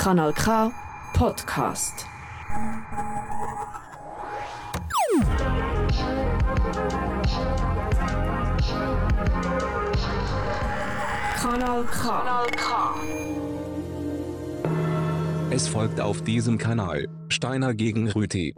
Kanal K Podcast. Kanal K. Kanal K. Es folgt auf diesem Kanal Steiner gegen Rüti.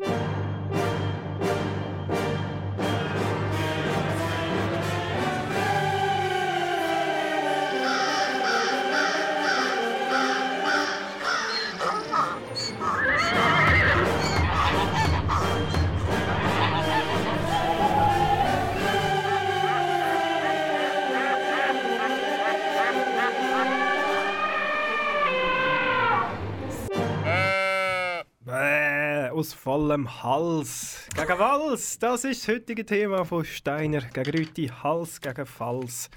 Vollem Hals gegen Wals. Das ist das heutige Thema von Steiner gegen Rüti. Hals gegen Fals.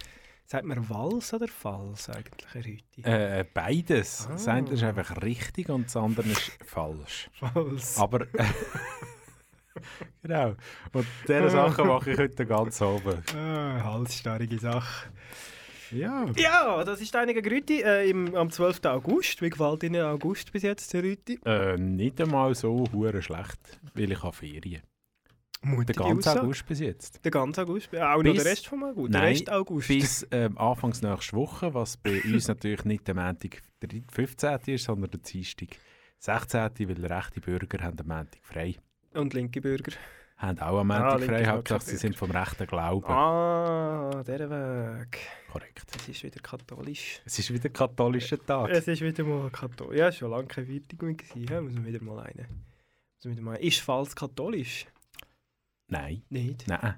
Sagt man Wals oder Fals eigentlich, Rüti? Äh, beides. Ah. Das eine ist einfach richtig und das andere ist falsch. Fals. Aber. äh, genau. Und diese Sachen mache ich heute ganz oben. Ah, halsstarrige Sache. Ja. Ja, das ist Steiner gegen Rüti äh, im, am 12. August. Wie gefällt Ihnen August bis jetzt, Herr Rüti? Äh, nicht einmal so hure schlecht, weil ich habe Ferien. Der Mutige ganze Aussage. August bis jetzt. Der ganze August? Auch noch Bis- der Rest vom August? der Nein, Rest August? Bis ähm, Anfangs nächste Woche, was bei uns natürlich nicht der Montag der 15. ist, sondern der Dienstag 16. Weil rechte Bürger haben den Montag frei. Und linke Bürger. Haben auch am Ah, Montag linke frei. Hauptsache sie sind vom rechten Glauben. Ah, der Weg. Korrekt. Es ist wieder katholisch. Es ist wieder katholischer Tag. Es ist wieder mal katholisch. Ja, schon lange keine Weiterbildung gewesen. Ja, muss man wieder mal eine. Muss man wieder mal ist falls katholisch? Nein, Nicht. nein.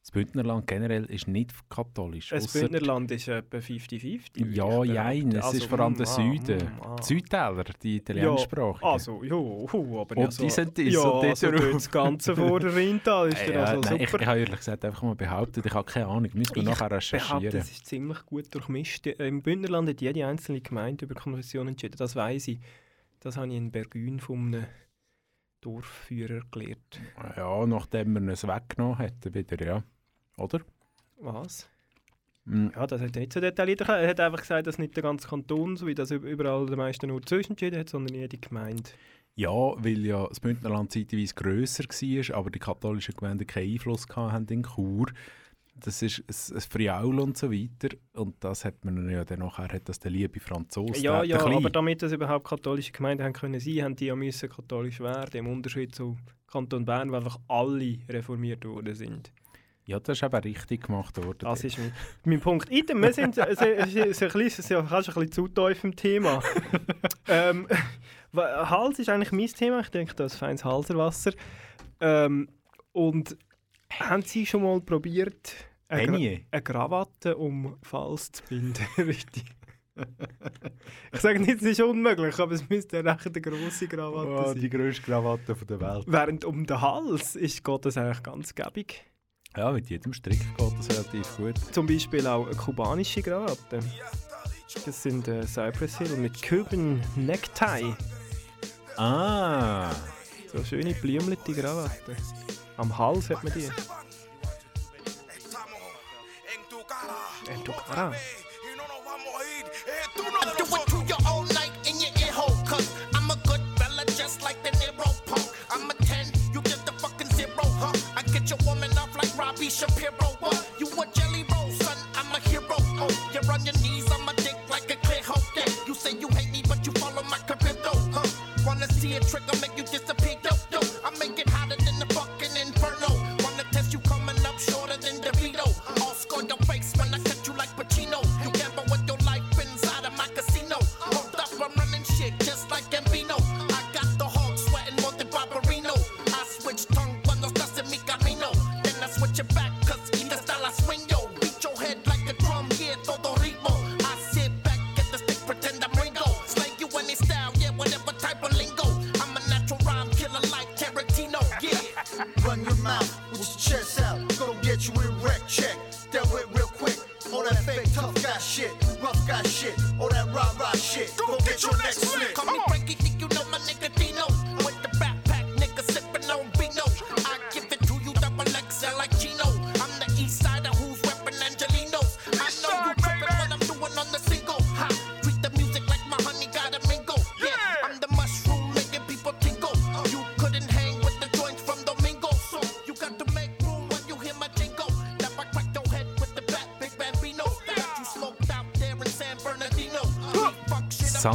Das Bündnerland generell ist nicht katholisch. Das Bündnerland ist etwa 50-50. würde Ja, ich jein. Es ist Also, vor allem der mm, ah, Süden. mm, ah. Die Südtäler, die italienischsprachigen. Ja, also, ja, hu, aber ja, so, die sind das, ja, und also das ganze vor der Rheintal ist ja, also nein, ich, super. ich habe ehrlich gesagt einfach mal behauptet, ich habe keine Ahnung. Müssen wir Ich nachher behaupte, recherchieren. es ist ziemlich gut durchmischt. Im Bündnerland hat jede einzelne Gemeinde über Konfession entschieden. Das weiß ich. Das habe ich in Bergün von einem Dorfführer gelernt. Ja, nachdem man es weggenommen hat, wieder, ja. Oder? Was? Mm, Ja, das hat er nicht so detailliert erklärt. Er hat einfach gesagt, dass nicht der ganze Kanton, so wie das überall der meisten nur zwischen entschieden hat, sondern jede Gemeinde. Ja, weil ja das Bündnerland zeitweise grösser war, aber die katholischen Gemeinden keinen Einfluss hatten in Chur. Das ist ein, ein Friaul und so weiter. Und das hat man ja dann nachher, hat das der liebe Franzose. Ja, ja, aber damit das überhaupt katholische Gemeinden haben können sein, haben die ja müssen katholisch werden, im Unterschied zu Kanton Bern, wo einfach alle reformiert worden sind. Ja, das ist eben richtig gemacht worden. Das ist mein, mein Punkt. Item, wir sind so, so, so, so ein bisschen, du ein bisschen zu tief im Thema. ähm, Hals ist eigentlich mein Thema. Ich denke, das ist feines Halserwasser. Ähm, und haben Sie schon mal probiert, eine, Gra eine Krawatte um Hals zu binden? Richtig. ich sage nicht, es ist unmöglich, aber es müsste eine recht grosse Krawatte Oh, sein. die grösste Krawatte der Welt. Während um den Hals ist, geht das eigentlich ganz gäbig. Ja, mit jedem Strick geht das relativ gut. Zum Beispiel auch eine kubanische Krawatte. Das sind äh, Cypress Hill mit Cuban Necktie. Ah, So schöne blümliche Krawatte. Am Hals hat man die. En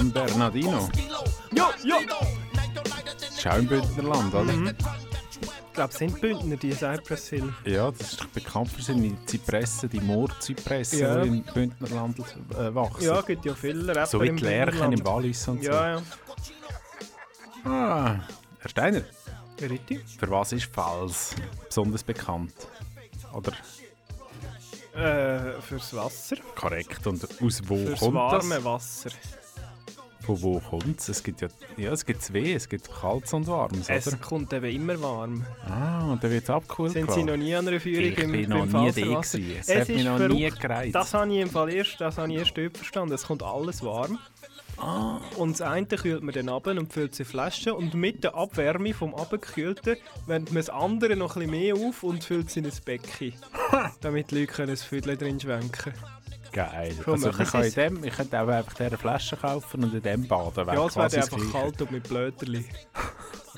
San Bernardino. Ja, ja. Auch im Bündnerland, oder? Ich glaube, es sind Bündner, die Cypress Hill. Ja, das ist doch bekannt für seine Zypressen, die Moorzypressen, Ja. die im Bündnerland äh, wachsen. Ja, es gibt ja viele Rapper so wie die Lerchen Bündnerland. im Wallis und Ja, ja. so. Ah, Herr Steiner, Richtig. für was ist Pfalz besonders bekannt? Oder Äh, fürs Wasser. korrekt? Und aus wo Fürs kommt warme das? Wasser. Von wo kommt es? Es gibt ja, ja es gibt zwei, es gibt kaltes und warmes, Es oder? kommt eben immer warm. Ah, und dann wird es abgeholt. Sind Sie noch nie an einer Führung ich im, bin im noch nie da. Es, Es hat mich noch nie verrückt. gereizt. Das habe ich im Fall erst, das habe ich erst verstanden. Es kommt alles warm. Ah. Und das eine kühlt man dann ab und füllt sie Flaschen. Und mit der Abwärme vom Abgekühlten wärmt man das andere noch ein bisschen mehr auf und füllt es in ein Becken. damit die Leute können ein Viertel drin schwenken Geil. Komm, Also, kann in Sie's. dem, ich könnte auch einfach diese Flasche kaufen und in dem baden. wäre Ja, es das einfach kalt und mit Blöterli.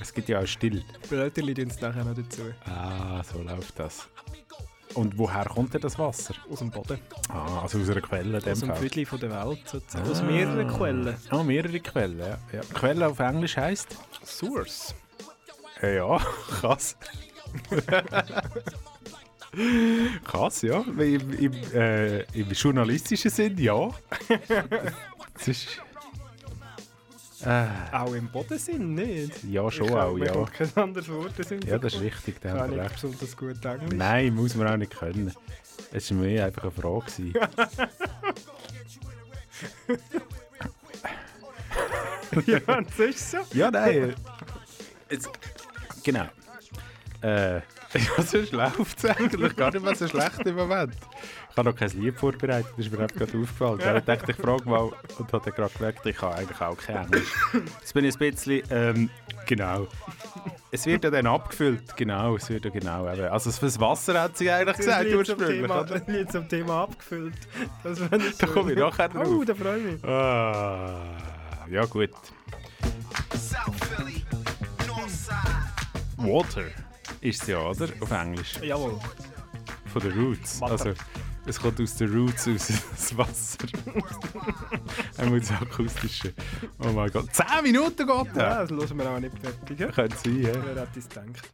Es gibt ja auch still. Blöterli tun sie nachher noch dazu. Ah, so läuft das. Und woher kommt denn das Wasser? Aus dem Boden. Ah, also aus einer Quelle Aus dem. Viertel von der Welt sozusagen. Aus mehreren Quellen. Ah, mehrere Quellen, ja. ja. Quelle auf Englisch heisst? Source. Ja, ja, krass. krass, ja. Im, im, äh, Im journalistischen Sinn, ja. das ist... Äh, Auch im Bodensinn nicht. ja, schon Ich auch, ja. kommt kein anderes Wort. Ja, das ist richtig, da haben nicht recht. besonders gut Englisch. Nein, muss man auch nicht können. Es war mir einfach eine Frage. ja, das ist so. Ja, nein. Jetzt, genau. Äh, ja, sonst läuft es eigentlich gar nicht mehr so schlecht im Moment. Ich habe noch kein Lied vorbereitet, das ist mir gerade aufgefallen. Ja. Ich dachte, ich frage mal und habe gerade gemerkt, ich habe eigentlich auch kein Englisch. Jetzt bin ich ein bisschen, ähm, genau. Es wird ja dann abgefüllt, genau, es wird ja genau eben. Also fürs Wasser hat sie eigentlich gesagt, Lied zum ursprünglich. Thema, oder? das Lied zum Thema abgefüllt. Das nicht Da komme ich nachher drauf. Oh, da freue ich mich. Ah, ja gut. South Philly, Northside. Water ist es ja, oder? Auf Englisch. Jawohl. Von den Roots. Water. Also, es kommt aus den Roots, aus das Wasser. Einmal das Akustische. Oh mein Gott. 10 Minuten geht Ja, das hören wir auch nicht fertig. Könnte sein, ja. Wer hätte es gedacht?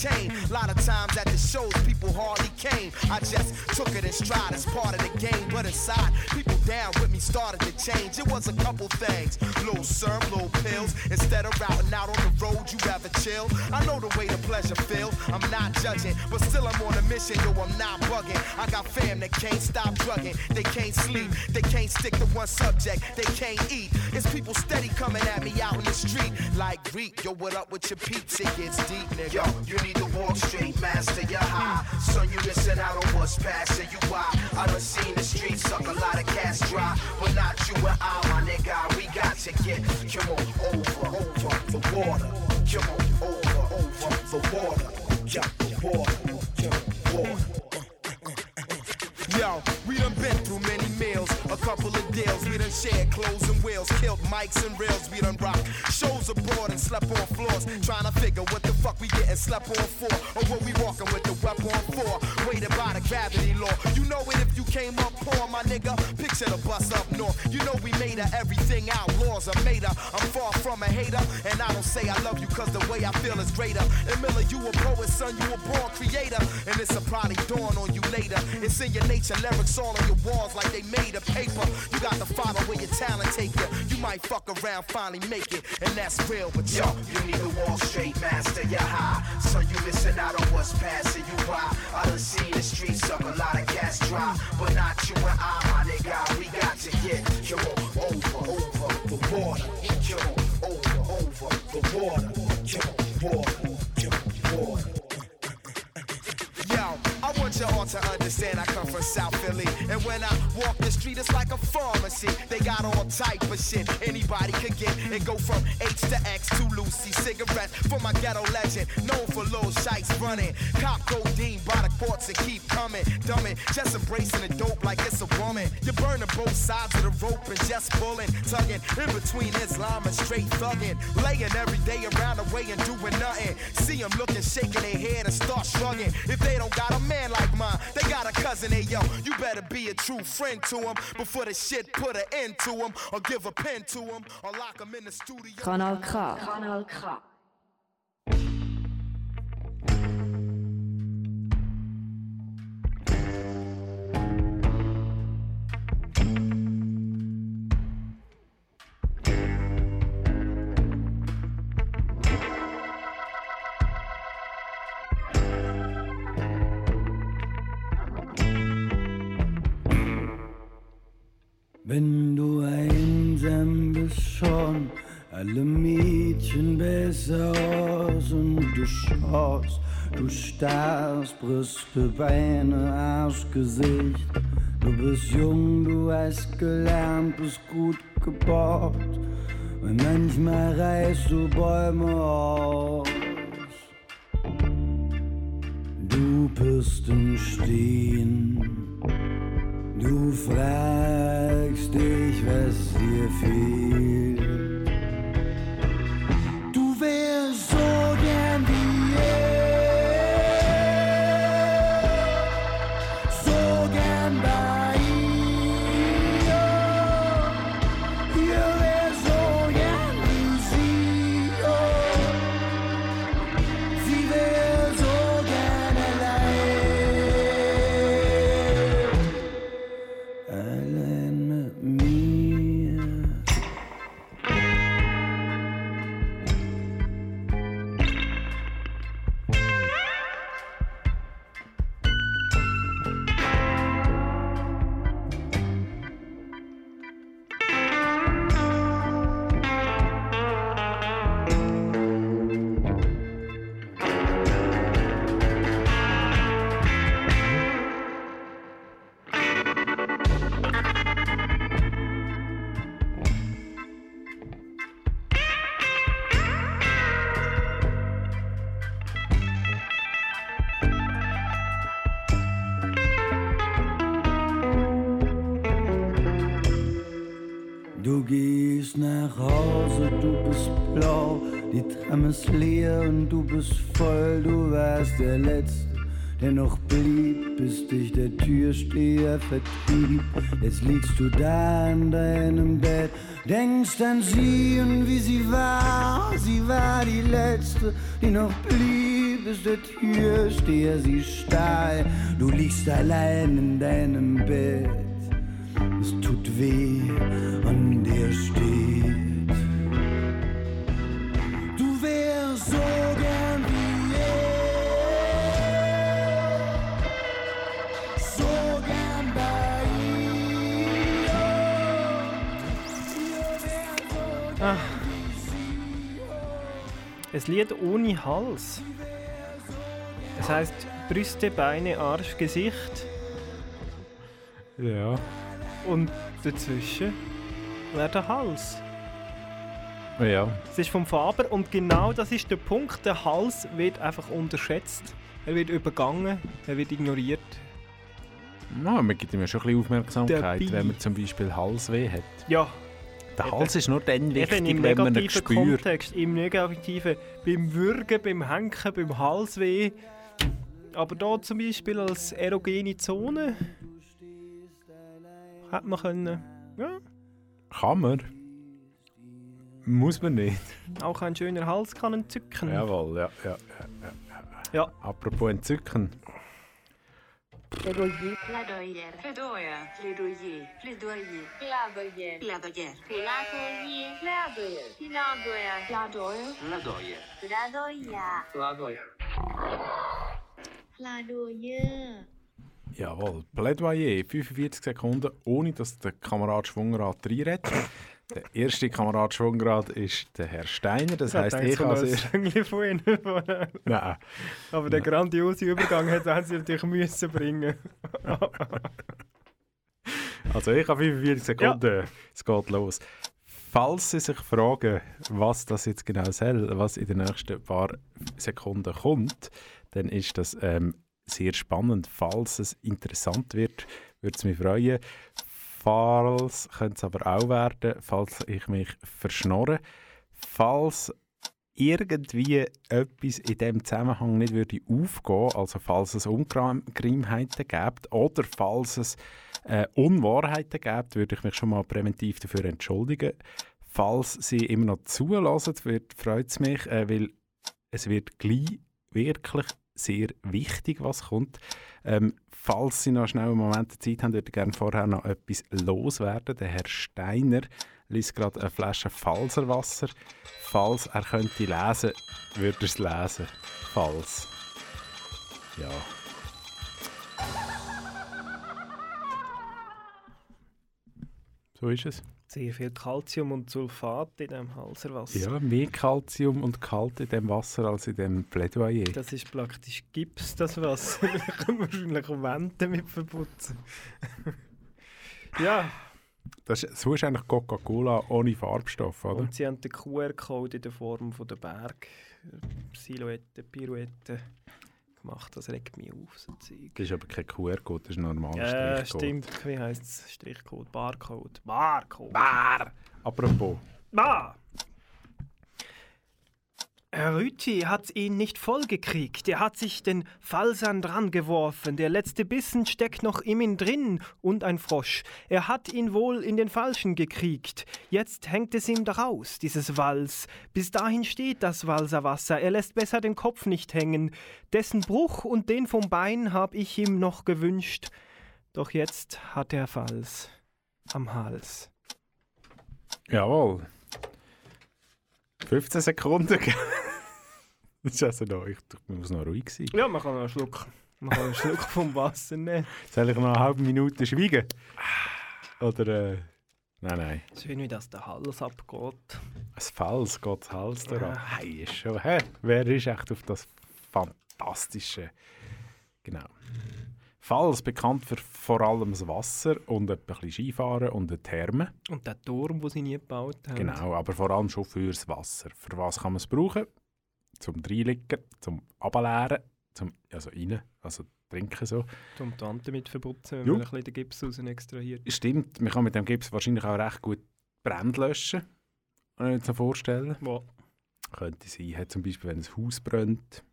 chain. Lot of times at the shows, people hardly came. I just took it in stride as part of the game. But inside, people down with me started to change. It was a couple things. Little syrup, little pills. Instead of routing out on the road, you rather chill. I know the way the pleasure feel. I'm not judging, but still I'm on a mission, yo, I'm not bugging. I got fam that can't stop drugging. They can't sleep, they can't stick to one subject, they can't eat. It's people steady coming at me out in the street. Like Greek, yo, what up with your peeps? It gets deep, nigga. Yo, you need to walk straight, master your high. Son, you missing out on what's passing you by. I done seen the streets suck a lot of cats dry. But not you and I, my nigga. We got to get, come on, over, over the water. Come on, over, over the water. Jump the water, jump the water. Yo, we done been through many meals, a couple of deals. We done shared clothes and wheels, killed mics and rails. We done rocked shows abroad and slept on floors. Trying to figure what the fuck we getting slept on for. Or what we walking with the weapon for. Weighted by the gravity law. You know it if you came up poor, my nigga. Picture the bus up north. You know we her everything outlaws are made her. I'm far from a hater, and I don't say I love you cause the way I feel is greater. And Miller, you a poet, son, you a born creator. And this'll probably dawn on you later. It's in your nature, lyrics all on your walls like they made of paper. You got to follow where your talent take you. You might fuck around, finally make it, and that's real. But yo, you need to walk straight, master your high. So you missing out on what's passing you by. I done seen the streets suck a lot of gas dry, but not you and I, my nigga. We got to get you over, over the water. You over, over the water. You water, you water. I want you all to understand. I come from South Philly, and when I walk the street, it's like a pharmacy. They got all type of shit anybody could get. It go from H to X to Lucy cigarettes for my ghetto legend, known for little shites running. Cop codeine by the courts and keep coming, dumbing, just embracing the dope like it's a woman. You're burning both sides of the rope and just pulling, tugging in between Islam and straight thugging, laying every day around the way and doing nothing. See them looking, shaking their head and start shrugging. If they don't got a man like mine, they got a cousin. Hey yo, you better be a true friend to them before the shit put an end to them, or give a pen to them, or lock them in the studio. Kanal K. Kanal K. alle Mädchen besser aus und du schaust, du starrst, Brüste, Beine, Arsch, Gesicht. Du bist jung, du hast gelernt, bist gut gebaut. Und manchmal reißt du Bäume aus. Du bist im Stehen. Du fragst dich, was dir fehlt. Der noch blieb, bis dich der Türsteher vertrieb. Jetzt liegst du da in deinem Bett, denkst an sie und wie sie war, sie war die Letzte, die noch blieb, bis der Türsteher sie stahl. Du liegst allein in deinem Bett. Es tut weh und sie. Ein Lied ohne Hals. Das heißt Brüste, Beine, Arsch, Gesicht Ja. und dazwischen wäre der Hals. Ja. Es ist vom Faber und genau das ist der Punkt. Der Hals wird einfach unterschätzt. Er wird übergangen, er wird ignoriert. No, man gibt ihm ja schon ein bisschen Aufmerksamkeit, Dabei. wenn man zum Beispiel Halsweh hat. Ja, Der. Hals ist nur dann wichtig, wenn man ihn negativen spürt. Kontext, im negativen, beim Würgen, beim Henken, beim Halsweh. Aber da zum Beispiel als erogene Zone hätte man können, ja, Kann man. Muss man nicht. auch ein schöner Hals kann entzücken. Jawohl, ja, ja, ja, ja. Ja. Apropos entzücken. Plaidoyer. Plaidoyer. Plaidoyer. Plaidoyer. Plaidoyer. Plaidoyer. Plaidoyer. Plaidoyer. Plaidoyer. Plaidoyer. Plaidoyer. Plaidoyer. Plaidoyer. Jawohl, Plädoyer, 45 Sekunden, ohne dass der Kamerad Schwungerrad reinredet. Der erste Kamerad Schwungrad ist der Herr Steiner. Das heisst, ich habe sehr... Sängchen von ihnen. Nein. Aber den grandiosen Übergang hat- haben sie natürlich müssen bringen. Also ich habe 45 Sekunden. Es geht los. Falls Sie sich fragen, was das jetzt genau soll, was in den nächsten paar Sekunden kommt, dann ist das ähm, sehr spannend. Falls es interessant wird, würde es mich freuen. Falls könnte es aber auch werden, falls ich mich verschnorre. Falls irgendwie etwas in dem Zusammenhang nicht würde aufgehen, also falls es Ungereimtheiten gibt oder falls es äh, Unwahrheiten gibt, würde ich mich schon mal präventiv dafür entschuldigen. Falls Sie immer noch zulassen, freut es mich, äh, weil es wird gleich wirklich sehr wichtig, was kommt. Ähm, falls Sie noch schnell einen Moment Zeit haben, würde ich gerne vorher noch etwas loswerden. Der Herr Steiner liest gerade eine Flasche Falserwasser. Falls er könnte lesen, würde er es lesen. Falls. Ja. So ist es. Sehr viel Calcium und Sulfat in diesem Halserwasser. Ja, mehr Kalzium und Kalt in dem Wasser als in dem Plädoyer. Das ist praktisch Gips, das Wasser. da kann man wahrscheinlich Wände damit verputzen. ja, Das ist, so ist eigentlich Coca-Cola ohne Farbstoff, oder? und sie haben den QR-Code in der Form von der Berg, Silhouette, Pirouette gemacht. Das regt mich auf, so Zeug. Das ist aber kein QR-Code, das ist ein normaler Ja, Strichcode. stimmt. Wie heisst es? Strichcode, Barcode. Barcode. Bar! Apropos, Ah! Herr Rüthi hat ihn nicht vollgekriegt. Er hat sich den Falsern dran geworfen. Der letzte Bissen steckt noch in ihm drin und ein Frosch. Er hat ihn wohl in den Falschen gekriegt. Jetzt hängt es ihm daraus, dieses Wals. Bis dahin steht das Walserwasser. Er lässt besser den Kopf nicht hängen. Dessen Bruch und den vom Bein hab ich ihm noch gewünscht. Doch jetzt hat er Fals am Hals. jawohl. 15 Sekunden. das ist also noch, ich, ich muss noch ruhig sein. Ja, man kann noch einen Schluck, man kann einen Schluck vom Wasser nehmen. Soll ich noch eine halbe Minute schweigen? Oder, äh, nein, nein. Schön, wie das der Hals abgeht. Ein Fels geht das Hals daran. Hey, ist schon, hä? Wer ist echt auf das fantastische? Genau. Fels bekannt für vor allem das Wasser und ein bisschen Skifahren und eine Therme. Und der Turm, den sie nie gebaut haben. Genau, aber vor allem schon fürs Wasser. Für was kann man es brauchen? Zum Reinlegen, zum Ableeren, zum, also rein, also trinken so. Um die Wand damit verputzen, wenn Jo. man ein bisschen den Gips raus extrahiert. Stimmt, man kann mit dem Gips wahrscheinlich auch recht gut Brände löschen. Kann ich mir so vorstellen. Wo? Könnte sein, hat zum Beispiel, wenn ein Haus brennt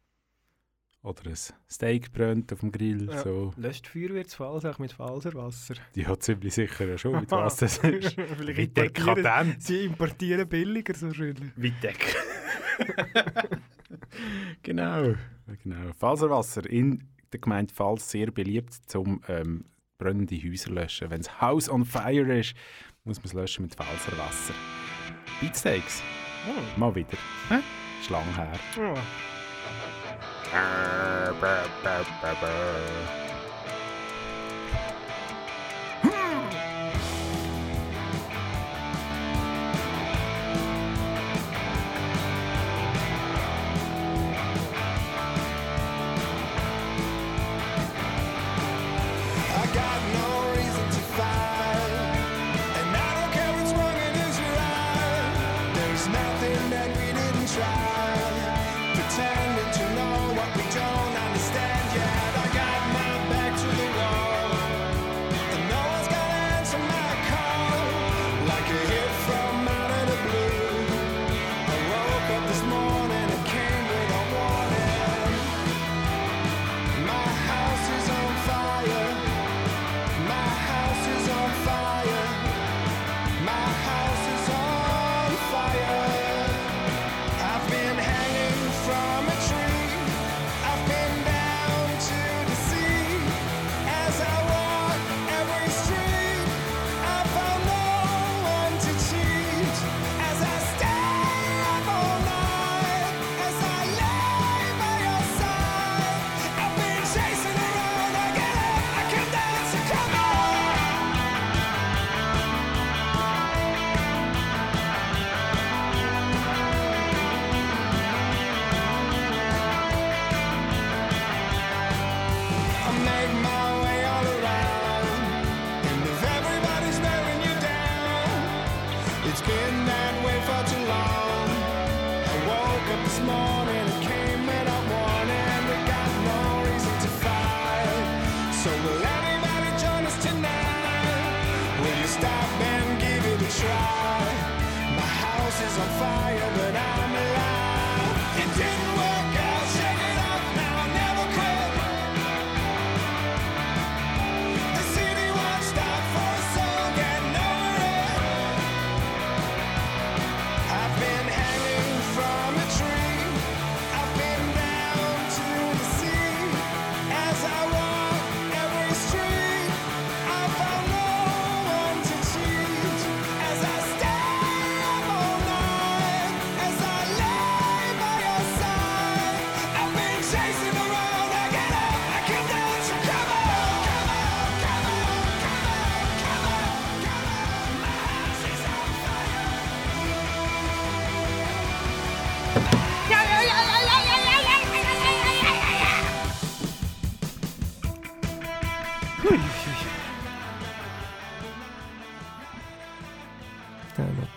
oder ein Steak brennt auf dem Grill. Ja. So. Löscht Feuerwehrsfalls auch mit Falserwasser. Die hat ziemlich sicher ja schon, mit was das ist. Wie dekadent. Sie importieren billiger so schön. Wie deck. genau. genau. Faserwasser in der Gemeinde Pfalz sehr beliebt zum ähm, brennende Häuser löschen. Wenn das Haus on fire ist, muss man es löschen mit Faserwasser. Beatsteaks. Mal wieder. Hä? Ist lang her. Ja. I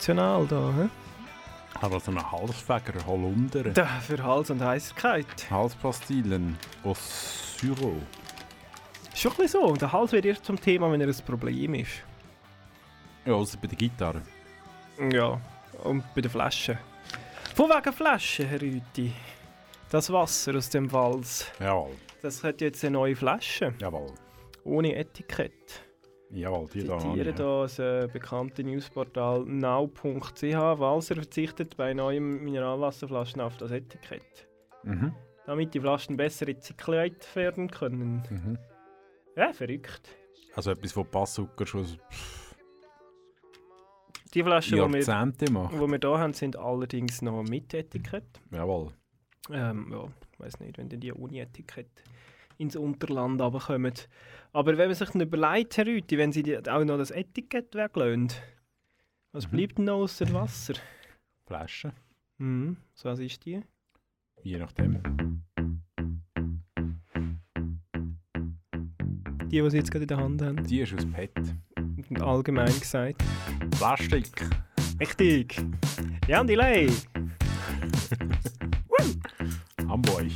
Emotional da, hä? Hat also einen Halsfäger, Holunder, Da, für Hals und Heiserkeit. Halspastillen aus Syro. Ist schon ein bisschen so. Der Hals wird erst zum Thema, wenn er ein Problem ist. Ja, außer bei der Gitarre. Ja, und bei den Flaschen. Von wegen Flaschen, Herr Rüti. Das Wasser aus dem Wals, Jawohl, das hat jetzt eine neue Flasche. jawohl. Ohne Etikett. Jawohl, die da. zitiere habe da das äh, bekannte Newsportal now.ch. Walser verzichtet bei neuem Mineralwasserflaschen auf das Etikett, ich. Mhm. damit die Flaschen besser rezykliert werden können. Mhm. Ja, verrückt. Also etwas, was Passzucker schon Die Flaschen, die wir, macht. die wir hier haben, sind allerdings noch mit Etikett. Jawohl. Ähm, ja, ich weiß nicht, wenn die ohne Etikett ins Unterland runterkommen. Aber wenn man sich dann überlegt, Herr Rüthi, wenn sie die, auch noch das Etikett weglösen, was Mhm. bleibt denn noch außer Wasser? Flaschen. Mhm. So was ist die? Je nachdem. Die, die sie jetzt gerade in der Hand haben. Die ist aus PET. Und allgemein gesagt. Plastik. Richtig. Jan Delay. Hamburg.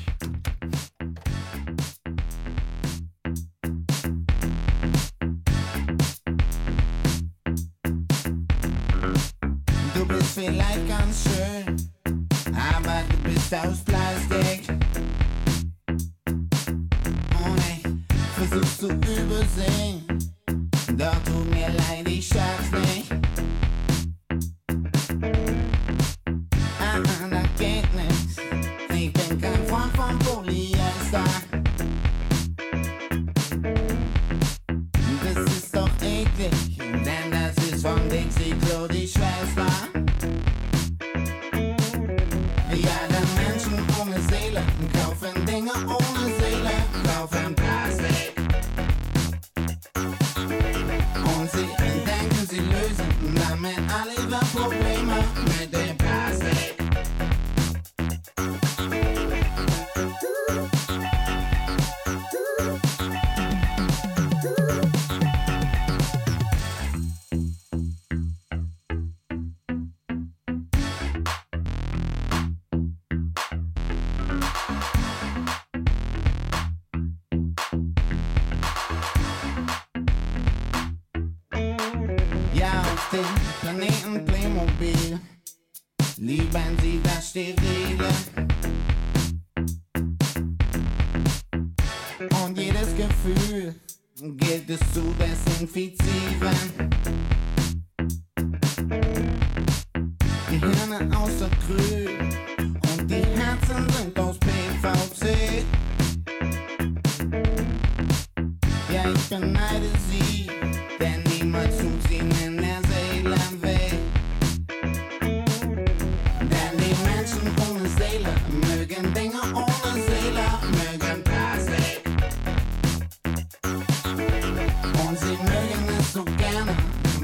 Sie mögen es so gerne,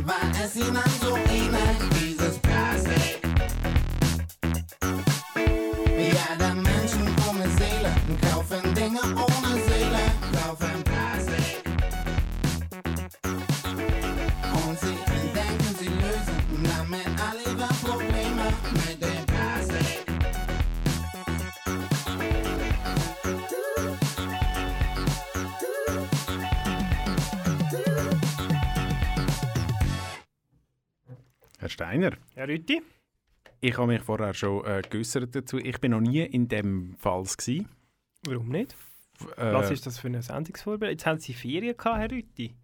weil es ihnen so Rütti? ich habe mich vorher schon äh, geäußert dazu. Ich bin noch nie in dem Fall gewesen. Warum nicht? Äh, Was ist das für eine Sendungsvorbereitung? Jetzt haben Sie Ferien gehabt, Herr Rütti.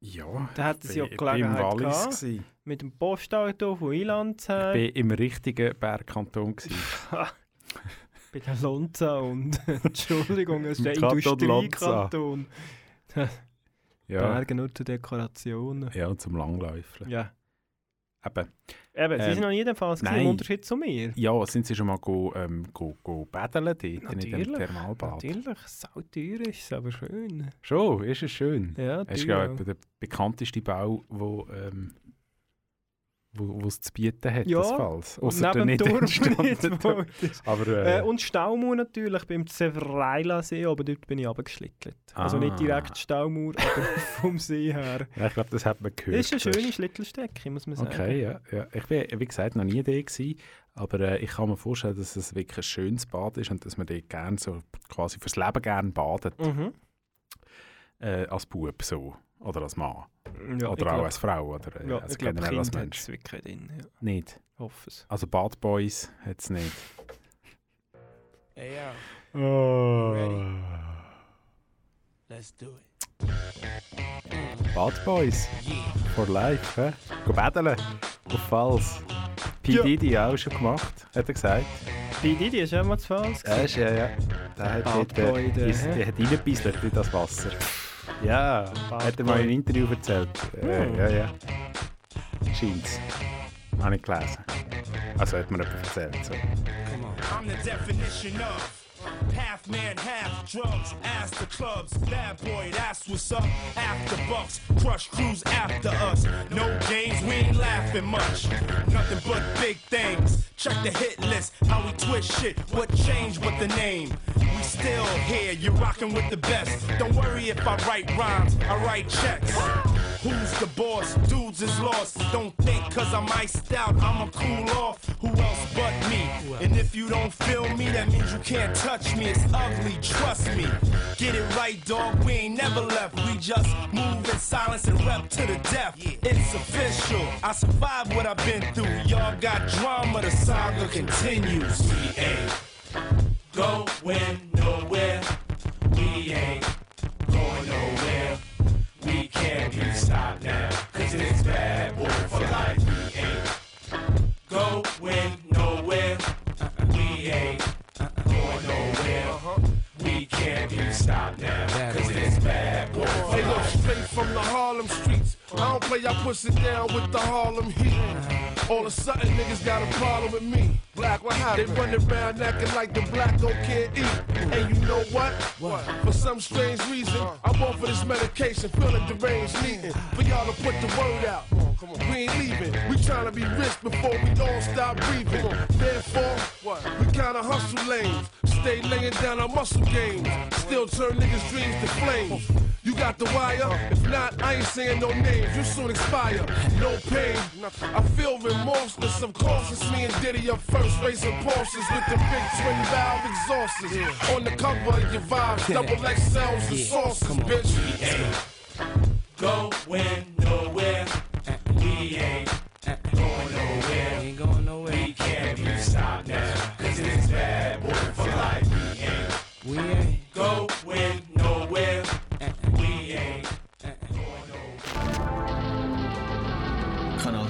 Ja, Da hätten Sie ja Gelegenheit Wallis. gehabt. Mit dem Postauto von Iland Ich bin im richtigen Bergkanton. bei der Lonza und Entschuldigung, es ist der Industriekanton. Ja, Berge nur zur Dekoration. ja, zum Langläufeln. Ja. Eben. Eben, Sie Ähm, sind noch nie in dem Fall im. Unterschied zu mir. Ja, sind Sie schon mal go, ähm, go, go baden dort in dem Thermalbad? Natürlich, sauteuer ist es, aber schön. Schon, ist es schön. Ja, Es ist ja der bekannteste Bau, ähm, wo, es zu bieten hat, Ja, das Falls. Und Ausser der nicht entstandene Aber äh, Äh, und Staumauer natürlich beim Zevreila See, aber dort bin ich runtergeschlittert. Also nicht Ah. direkt Staumauer, aber vom See her. ja, ich glaube, das hat man gehört. Das ist eine schöne Schlittelstrecke, muss man sagen. Okay, ja, ja. Ich bin, wie gesagt, noch nie da gewesen, aber äh, ich kann mir vorstellen, dass es wirklich ein schönes Bad ist und dass man dort gerne so quasi fürs Leben gerne badet. Mhm. Äh, als Bub so. Oder als Mann. Ja, oder auch glaub- als Frau. Oder Ja, als ich glaube, generell als Mensch. es wirklich drin. Ja. Nicht. Ich hoffe es. Also Bad Boys hat es nicht. Hey, yo, Oh. let's do it. Bad Boys. For life, hä? Go baden. Auf Falls. P. Ja. Diddy auch schon gemacht, hat er gesagt. Bei Didi ist schon mal zu falsch. Ja, ist, ja, ja. Der hat, Bad dort, äh, Boy, der, is- hä? der hat reingebisselt in das Wasser. Ja, hat er mal in einem Interview erzählt. Äh. Ja, ja. Scheint's. Habe ich gelesen. Also hat mir jemand erzählt. So. I'm the definition of half man, half drugs. Ask the clubs, bad boy, that's what's up. After bucks, crush crews after us. No games, we ain't laughing much. Nothing but big things. Check the hit list, how we twist shit. What changed with the name? We still here, you're rocking with the best. Don't worry if I write rhymes, I write checks. Who's the boss? Dudes is lost. Don't think cause I'm iced out, I'ma cool off. Who else but me? And if you don't feel me, that means you can't touch me. It's ugly, trust me. Get it right, dog. We ain't never left. We just move in silence and rep to the death. It's official. I survived what I've been through. Y'all got drama, the saga continues. We ain't going nowhere. We ain't going nowhere. We can't be stopped now, cause it's bad boy for life. We ain't going nowhere. We ain't going nowhere. We can't be stopped now, cause it's bad boy for life. straight from the Harlem streets. I don't play, I push it down with the Harlem heat. All of a sudden, niggas got a problem with me. Black, what happened? They run around acting like the black don't can't eat. And you know what? What? For some strange reason, I'm on for this medication, feeling deranged, needing for y'all to put the word out. We ain't leaving. We trying to be rich before we all stop breathing. Therefore, what? We kinda hustle lanes. Stay laying down our muscle games. Still turn niggas' dreams to flames. You got the wire? If not, I ain't saying no names. You soon expire. No pain. I feel remorseless. Of course, it's me and Diddy up first, racing Porsches with the big twin valve exhausts. On the cover of your vibes, double XLs and sauces, bitch. Going nowhere. We ain't going nowhere. Ain't going nowhere. We can't be stopped now. Cause it's bad boy for life. We ain't. We ain't going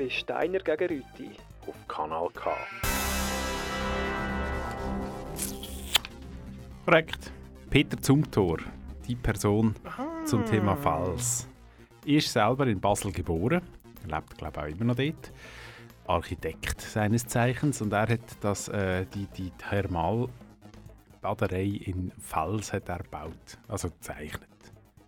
Bei Steiner gegen Rüti. Auf Kanal K. Korrekt. Peter Zumthor, die Person zum Thema Fals. Ist selber in Basel geboren, lebt glaube ich auch immer noch dort. Architekt seines Zeichens und er hat das, äh, die, die Thermalbaderei in Fels hat er gebaut, also gezeichnet.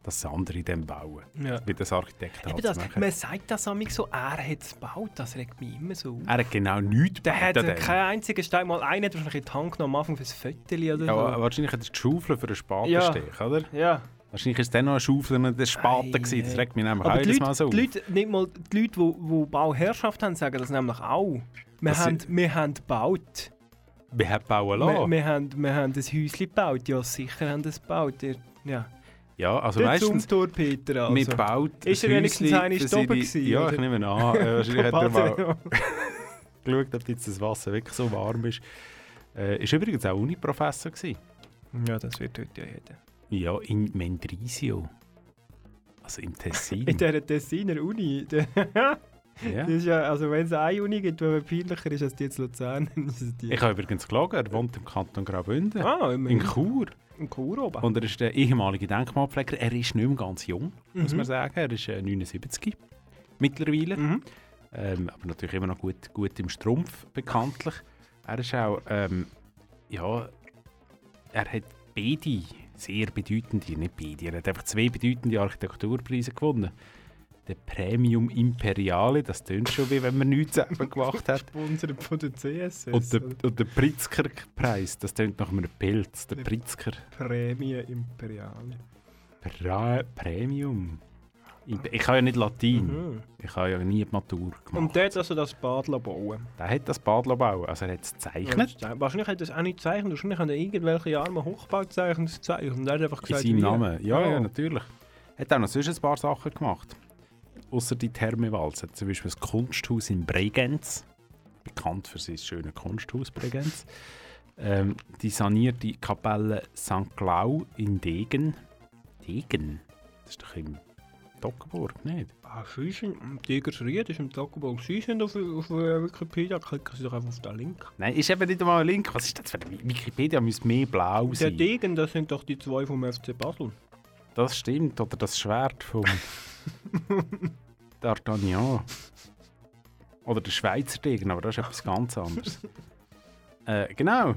Dass andere dann bauen, Ja. wie das Architekt halt das, machen. man sagt das amig so, er hat es gebaut, das regt mich immer so auf. Er hat genau nichts Der hat gebaut an dem. keinen einzigen Stein, mal einen hat wahrscheinlich in die Hand genommen am Anfang fürs Fötterli oder Ja, so. wa- wahrscheinlich hat er die Schaufel für einen Spatenstich, Ja. oder? Ja. Wahrscheinlich war es dann noch eine Schaufel und ein Spaten. gewesen. Das regt mich nämlich auch die jedes Leute, Mal so die auf. Leute, nicht mal die Leute, die, die Bauherrschaft haben, sagen das nämlich auch. Wir, Das haben, sind- wir haben gebaut. Wir haben bauen Wir, lassen. wir, haben, wir haben ein Häuschen gebaut. Ja, sicher haben wir es gebaut. Ja. Ja, also Der meistens... Zumtor Peter also. Man baut Ist er wenigstens Stoppe seine- gewesen? Ja, oder? ich nehme an. Wahrscheinlich hat er mal geschaut, ob jetzt das Wasser wirklich so warm ist. Äh, ist übrigens auch Uni-Professor gewesen. Ja, das wird heute ja jeder. Ja, in Mendrisio. Also im Tessin. In dieser Tessiner Uni. der- Ja. Das ist ja, also wenn es eine Uni gibt, die peinlicher ist als die zu Luzern, ist es die. Ich habe übrigens gelogen, er wohnt im Kanton Graubünden. Ah, immerhin. in Chur. In Chur oben. Und er ist der ehemalige Denkmalpfleger. Er ist nicht mehr ganz jung, muss Mhm. man sagen. Er ist äh, 79 mittlerweile. Mhm. Ähm, aber natürlich immer noch gut, gut im Strumpf, bekanntlich. Er ist auch, ähm, ja, er hat beide sehr bedeutende, nicht beide, er hat einfach zwei bedeutende Architekturpreise gewonnen. Der Premium Imperiale, das tönt schon wie wenn man nichts selber gemacht hat. Sponsert von der CSS. Und der, und der Pritzker-Preis, das tönt nach einem Pilz. Der Pritzker Prämie Imperiale. Pra Premium. Ich kann ja nicht Latein. Mhm. Ich habe ja nie die Matur gemacht. Und dort also das Bad bauen. Der hat das Bad bauen, also er hat es gezeichnet. Ja, wahrscheinlich hat er es auch nicht gezeichnet. Wahrscheinlich haben er irgendwelche armen Hochbauzeichen gezeichnet. Und er hat einfach In gesagt, seinem wie. Namen. Ja, ja, natürlich. Er hat auch noch sonst ein paar Sachen gemacht. Außer die Thermewalz. Er hat zum Beispiel das Kunsthaus in Bregenz. Bekannt für sein schönes Kunsthaus Bregenz. Ähm, die sanierte Kapelle St. Clau in Degen. Degen? Das ist doch im Toggenburg, nicht? Ah, sind, Tigersried ist im Tagebuch. Sie sind auf, auf äh, Wikipedia, klicken Sie doch einfach auf den Link. Nein, ist eben nicht einmal ein Link. Was ist das für Wikipedia? Müsste mehr blau Der sein. Degen, das sind doch die zwei vom FC Basel. Das stimmt. Oder das Schwert vom D'Artagnan. Oder der Schweizer Degen, aber das ist etwas ganz anderes. äh, genau.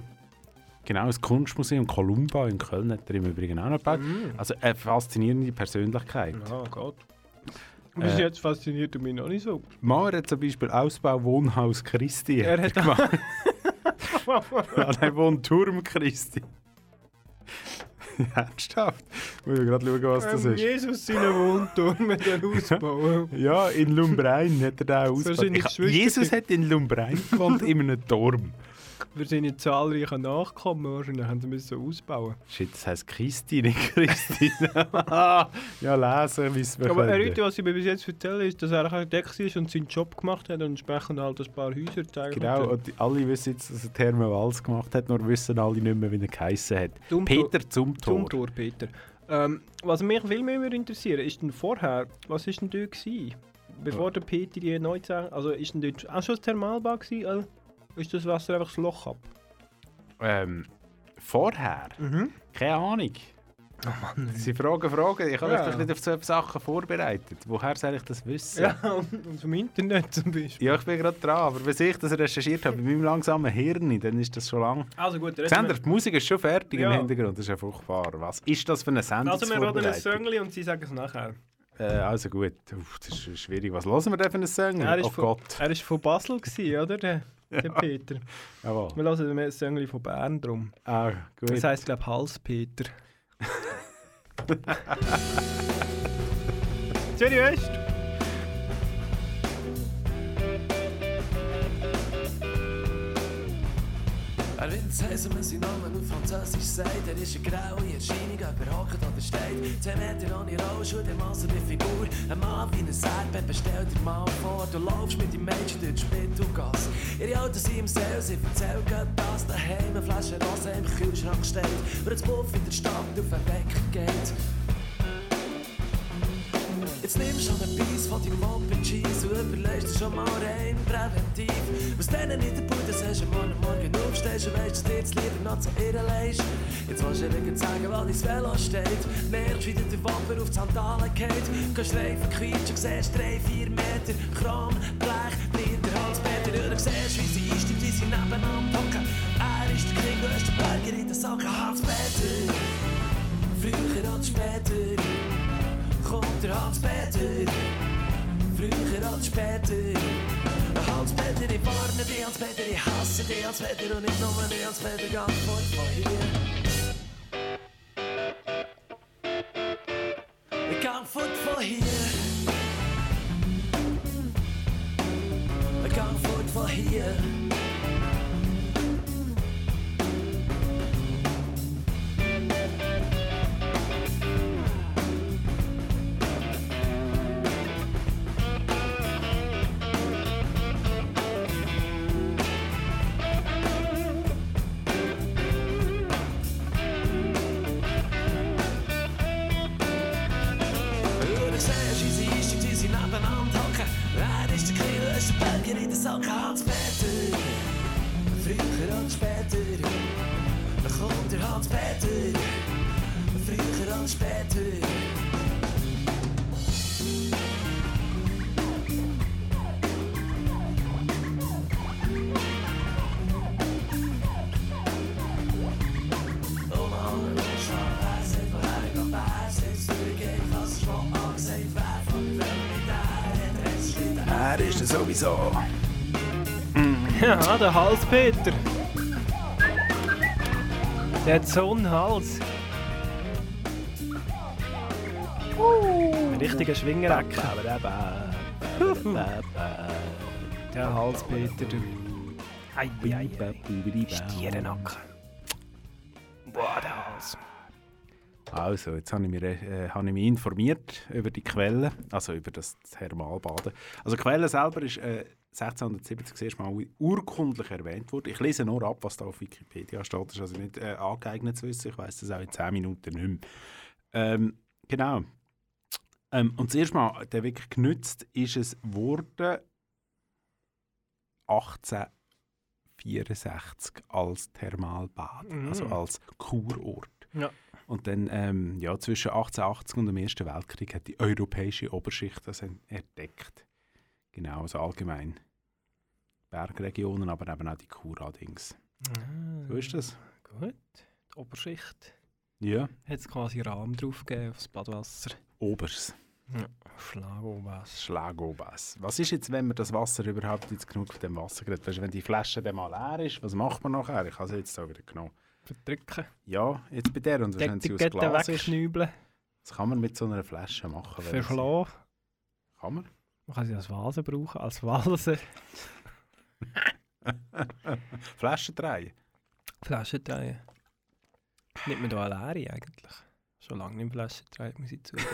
Genau, das Kunstmuseum Columba in Köln hat er im Übrigen auch noch gebaut. Mm. Also eine faszinierende Persönlichkeit. Ja, Gott. Bis Äh, jetzt fasziniert er mich noch nicht so. Mauer hat zum Beispiel Ausbau Wohnhaus Christi Er hat hat- gemacht. ja, nein, Wohnturm Christi. Ernsthaft? Ich gerade schauen, was das Ähm, ist. Jesus seinen Wohnturm mit dem Ausbau. Ja, in Lumbrein hat er da So ausgebaut. Ich- Jesus hat in Lumbrein gewohnt, in einem Turm. Wir sind in zahlreichen Nachkommen, wahrscheinlich haben sie müssen ausbauen. Shit, das heisst Christi, nicht Christine. ja, lesen, wie es wir Aber. Rita, was ich mir bis jetzt erzähle, ist, dass er Architekt ist und seinen Job gemacht hat und entsprechend halt ein paar Häuser gezeigt Genau, und alle wissen jetzt, dass er Thermowals gemacht hat, nur wissen alle nicht mehr, wie er geheissen hat. Zumthor- Peter zum Tor. Zum Tor, Peter. Ähm, was mich viel mehr würde interessieren, ist denn vorher, was ist denn dort gewesen? Bevor der Peter die neu also ist denn dort auch schon das Thermalbad gewesen? Ist das Wasser einfach das Loch ab? Ähm, vorher? Mhm. Keine Ahnung. Oh Mann. Sie fragen Fragen. Ich habe Ja. mich doch nicht auf so Sachen vorbereitet. Woher soll ich das wissen? Ja, und vom Internet zum Beispiel. Ja, ich bin gerade dran. Aber wenn ich das recherchiert habe, bei meinem langsamen Hirn, dann ist das schon lang. Also gut, wir- die Musik ist schon fertig Ja. im Hintergrund. Das ist ja furchtbar. Was ist das für eine Also wir raten ein? Söngli und sie sagen es nachher. Äh, also gut. Uff, das ist schwierig. Was hören wir denn für? Er ist, Oh von, Gott. er ist von Basel gewesen, oder? Der. Peter. Jawohl. Wir hören ein Söngli von Bern drum. Ah, gut. Das heisst, glaube ich, Hals-Peter. Zürich Heißen, wenn sein Name auf Französisch sagt. Er ist eine graue Erscheinung, überhockt oder steht. 10 Meter ohne Rollschuhe, der Masse die Figur. Ein Mann wie ein Erdbeben, bestell dir mal vor. Du laufst mit dem Mädchen durch die Spittelgasse. Ihre Autos sind im Sale, sie erzählen gerade das. Daheim eine Flasche Rose im Kühlschrank steht. Und das Puff in der Stadt auf den Wecker geht. Jetzt nimmst du einen Piece von deinem Open Cheese und überlegst dir schon mal rein präventiv. Was denen in der Bude sagst, am morgen, morgen aufstehst und weisst, dass du jetzt lieber noch zu irren leist. Jetzt willst du dir sagen, weil dein Velo steht. Merkst, wie dir der Wapper auf die Sandalen geht. Gehst Streifen quietschen, siehst drei, vier Meter Chrom, Blech, Blinder, Halsbänder. Und siehst, wie sie einsteigen, wie sie nebeneinander hocken. Er ist der King, du hast den Berger in den Sack, Hans Peter. Früher als später. Vroeger Hans Peter. Früher als später. Hans Peter, die warne die Hans Peter, ich hasse die Hans Peter und nicht nur die Hans Peter, ganz fort von hier. Ich kan fort van hier. Ich kan fort van hier. Ja, der Halspeter. Der hat so einen Hals. Ein richtiger Schwingerecker. Der Halspeter. du. Ei, ei, ei. Stierennacken. Boah, der Hals. Also, jetzt habe ich, mich, äh, habe ich mich informiert über die Quellen, also über das Thermalbaden. Also die Quelle selber ist äh, 1670 das erste Mal urkundlich erwähnt worden. Ich lese nur ab, was da auf Wikipedia steht. Das ist also nicht äh, angeeignet zu wissen. Ich weiß das auch in 10 Minuten nicht mehr. Ähm, genau. Ähm, und das erste Mal, der wirklich genützt, ist es worden 1864 als Thermalbad, Mhm. also als Kurort. Ja. Und dann ähm, ja, zwischen 1880 und dem Ersten Weltkrieg hat die europäische Oberschicht das en- entdeckt. Genau, also allgemein. Bergregionen, aber eben auch die Kur-Dings. So ist das. Gut. Die Oberschicht. Ja. Hat es quasi Rahmen drauf gegeben aufs Badwasser. Obers. Ja. Schlagobers. Schlagobers. Was ist jetzt, wenn man das Wasser überhaupt jetzt genug von dem Wasser kriegt? Weißt du, wenn die Flasche dann mal leer ist, was macht man nachher? Ich habe sie jetzt so wieder genommen. Verdrücken. Ja, jetzt bei der und wenn sie aus Glas ist. Das kann man mit so einer Flasche machen. Verschlagen. Kann man? Man kann sie als Vase brauchen. Als Vase. Flaschen drehen. Flaschen drehen. Nimmt man da eine leere eigentlich? Schon lange nicht mehr Flaschen drehen, muss ich zugeben.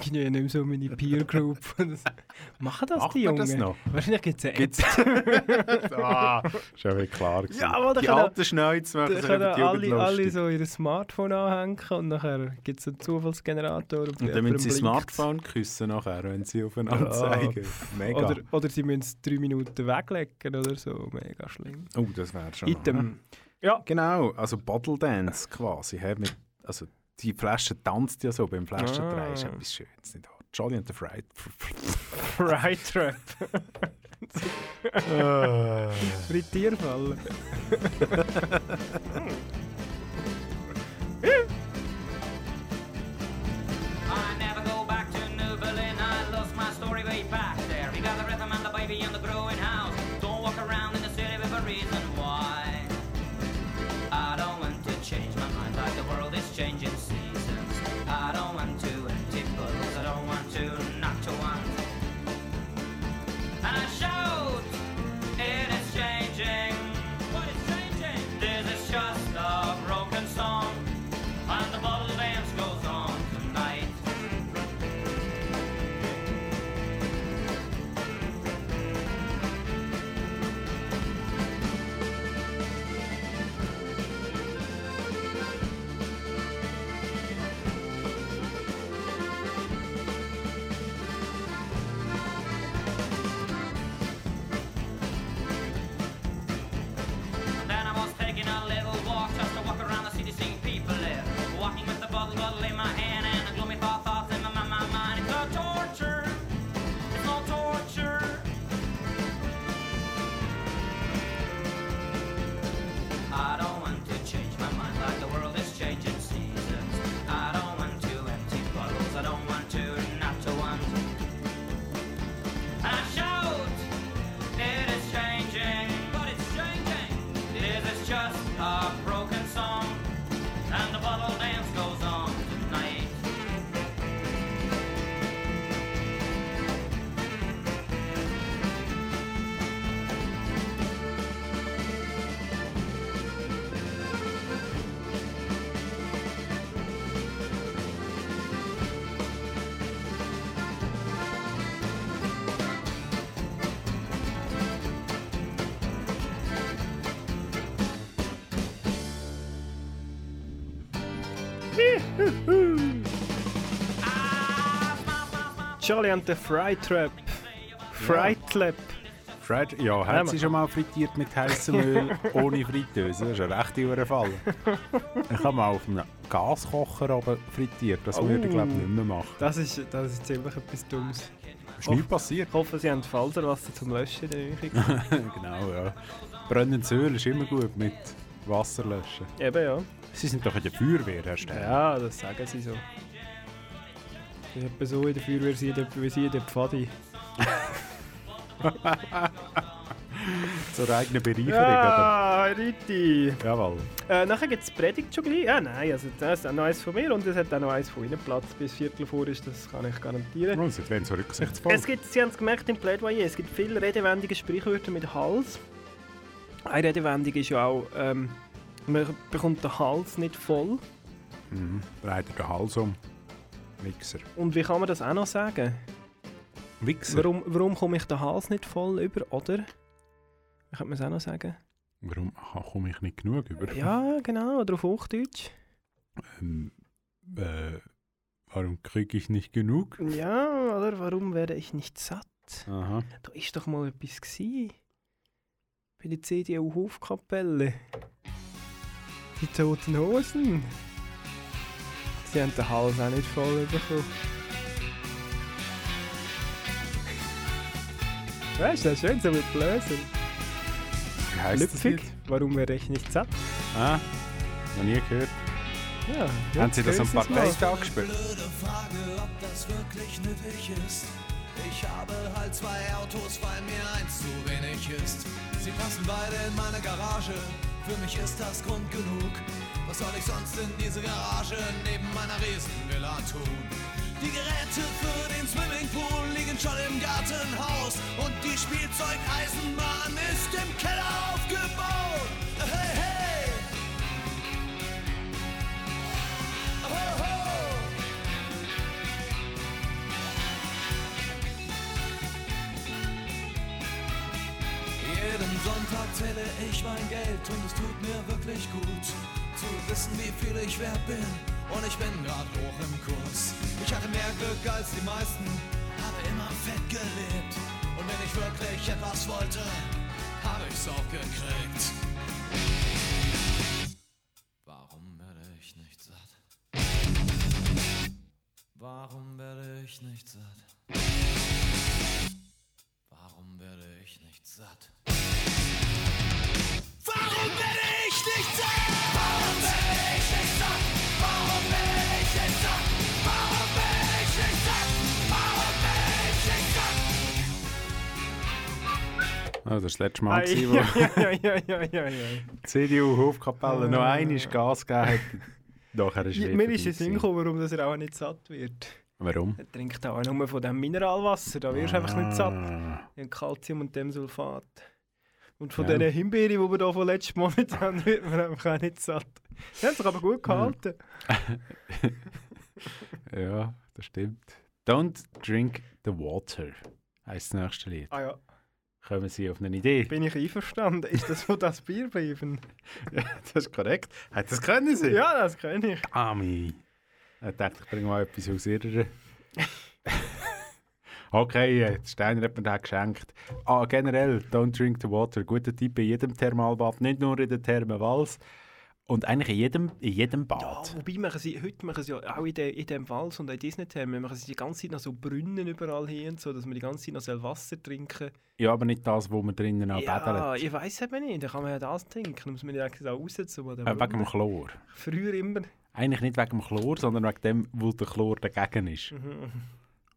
Ich nicht mehr so meine Peer Group. Machen das Macht die Jungen? das noch? Wahrscheinlich gibt es eine ah, schon wieder klar gewesen. Ja, aber da die alten Schnäuze machen sich über die alle, alle so ihr Smartphone anhängen und nachher gibt es einen Zufallsgenerator. Und dann müssen sie das Smartphone küssen nachher, wenn sie aufeinander zeigen. Mega. Oder, oder sie müssen es drei Minuten weglegen oder so. Mega schlimm. Oh, das wäre schon Item. Ja. Genau, also Bottle Dance quasi. hä, Mit, also die Flasche tanzt ja so beim Flaschendrehen. Ah. Ist etwas Schönes, nicht wahr? Jolly and the Fried. Fried Trap. Ah. Frittierfallen. Charlie and the Fry Trap. Fry Trap. Fried, ja, hat sie schon mal frittiert mit heißem Öl ohne Fritteuse? Das ist ein recht überfall. Ich habe mal auf einem Gaskocher aber frittiert. Das würde ich glaube ich nicht mehr machen. Das ist, das ist ziemlich etwas Dummes. Ist nichts passiert. Ich hoffe, Sie haben Falterwasser zum Löschen in genau, ja. Brennendes Öl ist immer gut mit Wasser löschen. Eben, ja. Sie sind doch in der Feuerwehr, Herr Stern. Ja, das sagen Sie so. Ist etwa so in der Feuerwehr wie der- wie Sie in der Pfadi. Zur eigenen Bereicherung, Ja, richtig. oder? Jawohl. Äh, nachher gibt es Predigt schon gleich. Ja, nein, also das ist auch noch eins von mir und es hat auch noch eins von Ihnen Platz. Bis Viertel vor ist, das kann ich garantieren. Oh, sie werden so rücksichtsvoll. Es gibt, Sie haben es gemerkt im Plädoyer, es gibt viele redewendliche Sprichwörter mit Hals. Eine Redewendung ist ja auch, ähm, man bekommt den Hals nicht voll. Mhm. Dreht den Hals um. Wichser. Und wie kann man das auch noch sagen? Wichser? Warum, warum komme ich den Hals nicht voll über, oder? Wie könnte man es auch noch sagen? Warum komme ich nicht genug über? Ja, genau, oder auf Hochdeutsch. Ähm, äh, warum kriege ich nicht genug? Ja, oder warum werde ich nicht satt? Aha. Da ist doch mal etwas gsi. Bei der CDU Hofkapelle. Die Toten Hosen. Sie haben den Hals auch nicht voll bekommen. Weißt du, das ist schön so mit Blösen. Wie heisst das Lüpfig. Lied? Warum werde ich nicht satt? Ah, noch nie gehört. Ja, Haben Sie das am. Parteitag gespielt? Blöde Frage, ob das wirklich nötig ist. Ich habe halt zwei Autos, weil mir eins zu wenig ist. Sie passen beide in meine Garage. Für mich ist das Grund genug. Was soll ich sonst in diese Garage neben meiner Riesenvilla tun? Die Geräte für den Swimmingpool liegen schon im Gartenhaus und die Spielzeugeisenbahn ist im Keller aufgebaut. Hey, hey! Ho, ho! Jeden Sonntag zähle ich mein Geld und es tut mir wirklich gut zu wissen, wie viel ich wert bin. Und ich bin grad hoch im Kurs. Ich hatte mehr Glück als die meisten, habe immer fett gelebt. Und wenn ich wirklich etwas wollte, habe ich's auch gekriegt. Warum werde ich nicht satt? Warum werde ich nicht satt? Warum werde ich nicht satt? Warum werde ich Oh, das war das letzte Mal, Ei, gewesen, wo ja, ja, ja, ja, ja. die CDU Hofkapelle noch einmal Gas gegeben hat. Nachher ist Mir ist es Sinn gekommen, warum dass er auch nicht satt wird. Warum? Er trinkt auch nur von dem Mineralwasser, da wirst du einfach nicht satt. Ah. Dem Calcium und dem Sulfat. Und von Ja. diesen Himbeeren, die wir hier von letzten Monat haben, wird man einfach auch nicht satt. Die haben sich aber gut gehalten. ja, das stimmt. Don't drink the water, heisst das nächste Lied. Ah ja, Kommen Sie auf eine Idee? bin ich einverstanden. Ist das von das Bier bleiben? Ja, das ist korrekt. Hat das können Sie? Ja, das kann ich. Ami. Ich dachte, ich bringe mal etwas aus Ihrer. okay, Steiner hat mir den geschenkt. Ah, generell, don't drink the water. Guter Tipp in jedem Thermalbad, nicht nur in der Therme Wals. Und eigentlich in jedem, in jedem Bad. Wobei machen sie, heute machen sie ja auch in, de, in dem Wals und in Disney-Thermen, machen sie die ganze Zeit noch so Brunnen überall hin und so, dass man die ganze Zeit noch Wasser trinken Ja, aber nicht das, wo man drinnen auch Ja, badelt. ich weiß eben nicht, da kann man ja das trinken, muss man ja auch raus zu Äh, wegen dem Chlor. Früher immer. Eigentlich nicht wegen dem Chlor, sondern wegen dem, wo der Chlor dagegen ist. Mhm.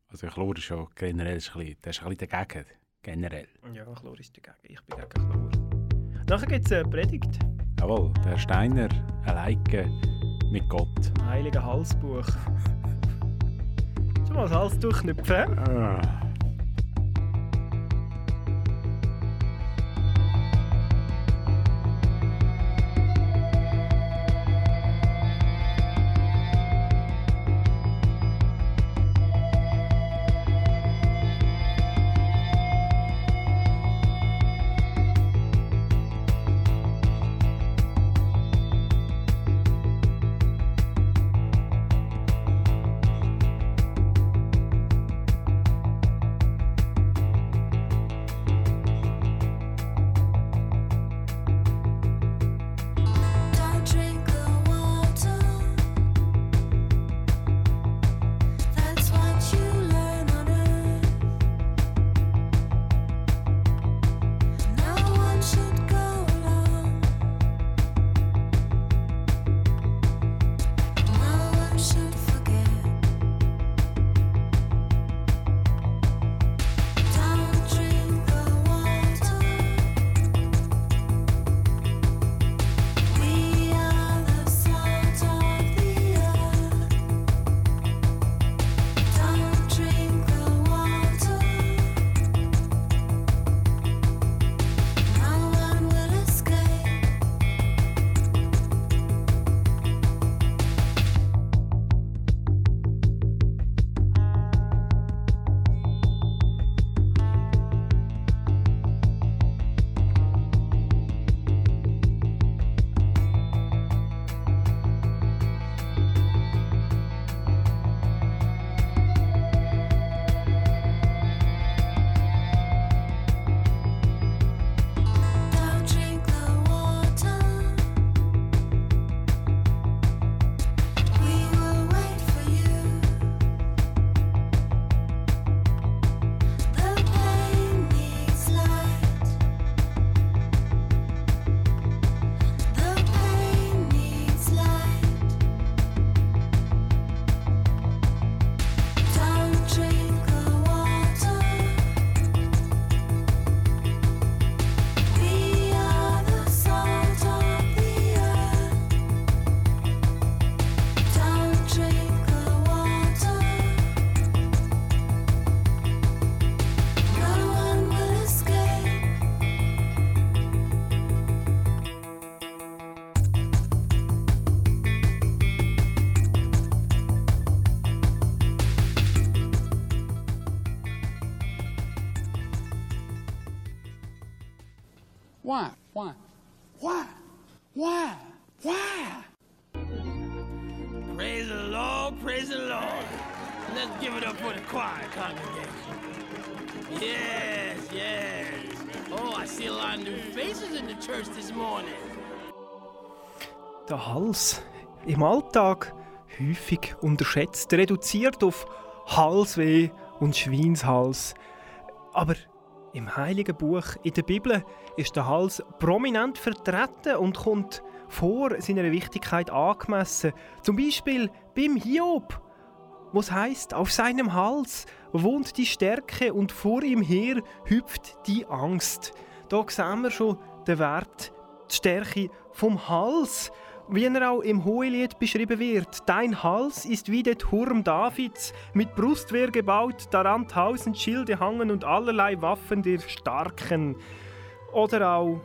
Also Chlor ist ja generell ein bisschen, der ist ein bisschen dagegen. Generell. Ja, Chlor ist dagegen, ich bin gegen Chlor. Nachher gibt es eine Predigt, Jawohl, der Steiner alleine mit Gott. ein heiliger Halsbuch. Schon mal das Hals durchknüpfen? Ah. Hals im Alltag häufig unterschätzt, reduziert auf Halsweh und Schweinshals. Aber im Heiligen Buch, in der Bibel, ist der Hals prominent vertreten und kommt vor seiner Wichtigkeit angemessen. Zum Beispiel beim Hiob, wo es heißt, auf seinem Hals wohnt die Stärke und vor ihm her hüpft die Angst. Da sehen wir schon den Wert, die Stärke vom Hals. Wie er auch im Hohelied beschrieben wird. Dein Hals ist wie der Turm Davids, mit Brustwehr gebaut, daran tausend Schilde hangen und allerlei Waffen der Starken. Oder auch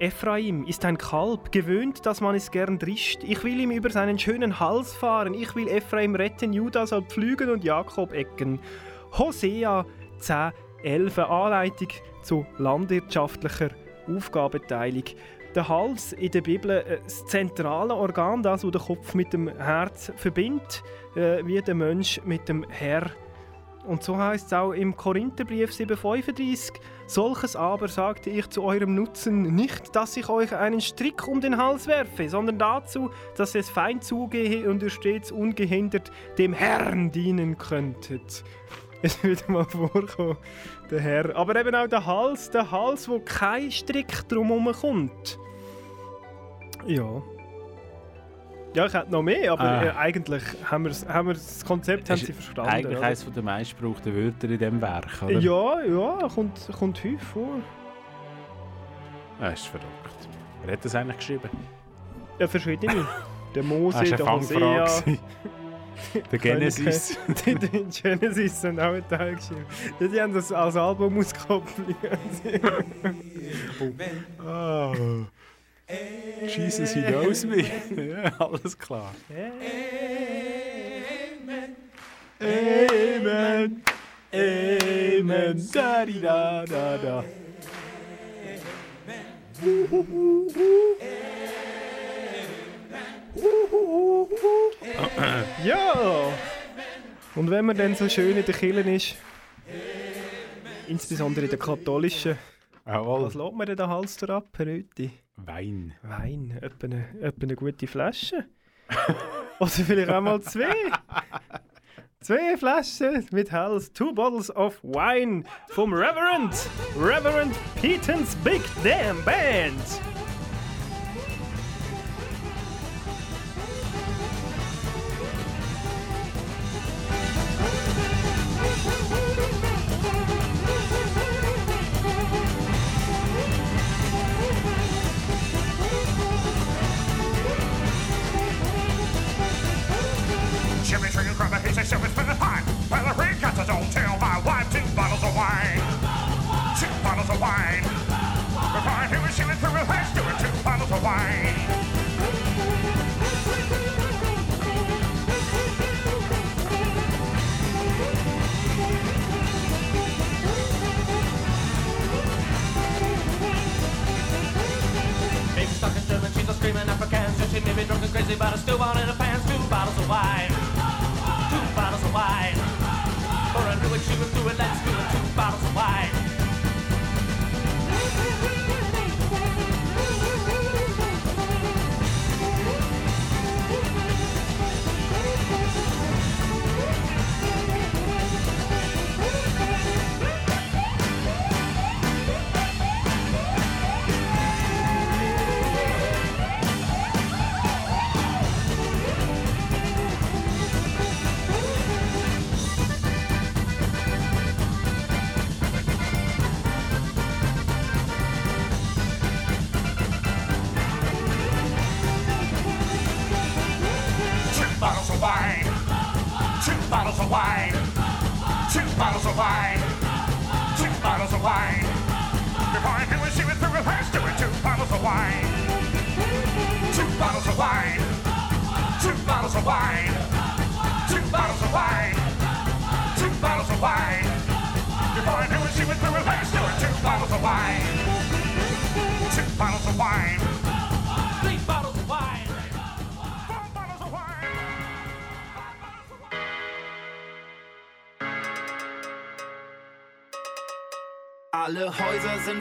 Ephraim ist ein Kalb, gewöhnt, dass man es gern drischt. Ich will ihm über seinen schönen Hals fahren. Ich will Ephraim retten, Judah soll pflügen und Jakob ecken. Hosea 10, 11 Anleitung zu landwirtschaftlicher Aufgabenteilung. Der Hals in der Bibel das zentrale Organ, das wo den Kopf mit dem Herz verbindet, äh, wie der Mensch mit dem Herr. Und so heißt es auch im Korintherbrief 7,35: Solches aber sagte ich zu eurem Nutzen, nicht, dass ich euch einen Strick um den Hals werfe, sondern dazu, dass es fein zugehe und ihr stets ungehindert dem Herrn dienen könntet. Es wird mal vorkommen, der Herr. Aber eben auch der Hals, der Hals, wo kein Strick drumherum kommt. Ja. Ja, ich hätte noch mehr, aber Ah. äh, eigentlich haben wir, haben wir das Konzept haben Ist sie verstanden. Eigentlich eines der meistgebrauchten Wörter in diesem Werk, oder? Ja, ja, kommt, kommt häufig vor. Das ist verrückt. Wer hat das eigentlich geschrieben? Ja, verschiedene. Der Mose, Das war der Hosea. Der Genesis. die, die Genesis sind auch ein Teil geschrieben. Ja, die haben das als Album ausgekoppelt. Ah. Jesus, he knows me. ja, alles klar. Amen. Amen. Da, di, da, da, da. Ja! Und wenn man dann so schön in der Kirche ist, insbesondere in der katholischen, was lässt man denn den Hals da ab, Rüthi? Wein. Wein, etwa eine, etwa eine gute Flasche. Oder vielleicht auch mal zwei. Zwei Flaschen mit Hals, two bottles of wine vom Reverend, Reverend Petons Big Damn Band.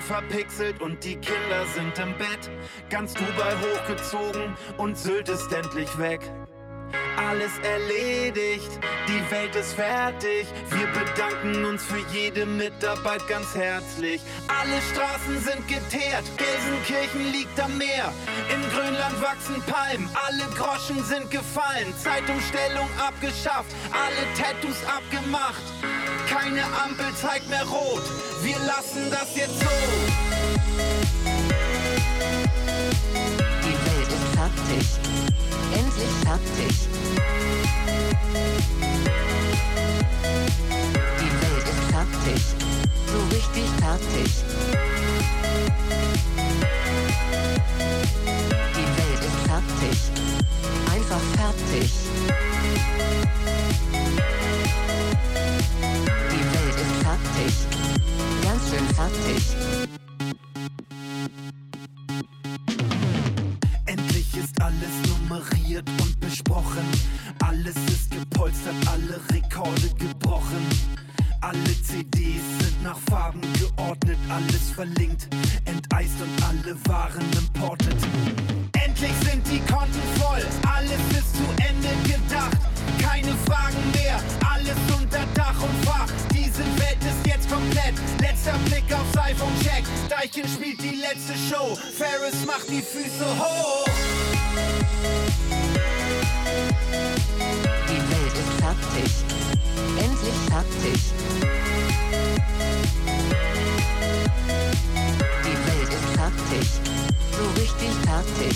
Verpixelt und die Kinder sind im Bett. Ganz Dubai hochgezogen und Sylt ist endlich weg. Alles erledigt, die Welt ist fertig. Wir bedanken uns für jede Mitarbeit ganz herzlich. Alle Straßen sind geteert, Gelsenkirchen liegt am Meer. In Grönland wachsen Palmen, alle Groschen sind gefallen. Zeitumstellung abgeschafft, alle Tattoos abgemacht. Keine Ampel zeigt mehr rot, wir lassen das jetzt so. Die Welt ist fertig. Endlich fertig. Die Welt ist fertig. So richtig fertig. Die Welt ist fertig. Einfach fertig. Fertig. Ganz schön fertig. Endlich ist alles nummeriert und besprochen. Alles ist gepolstert, alle Rekorde gebrochen. Alle CDs sind nach Farben geordnet, alles verlinkt, Show. Ferris macht die Füße hoch. Die Welt ist fertig. Endlich fertig. Die Welt ist fertig. So richtig fertig.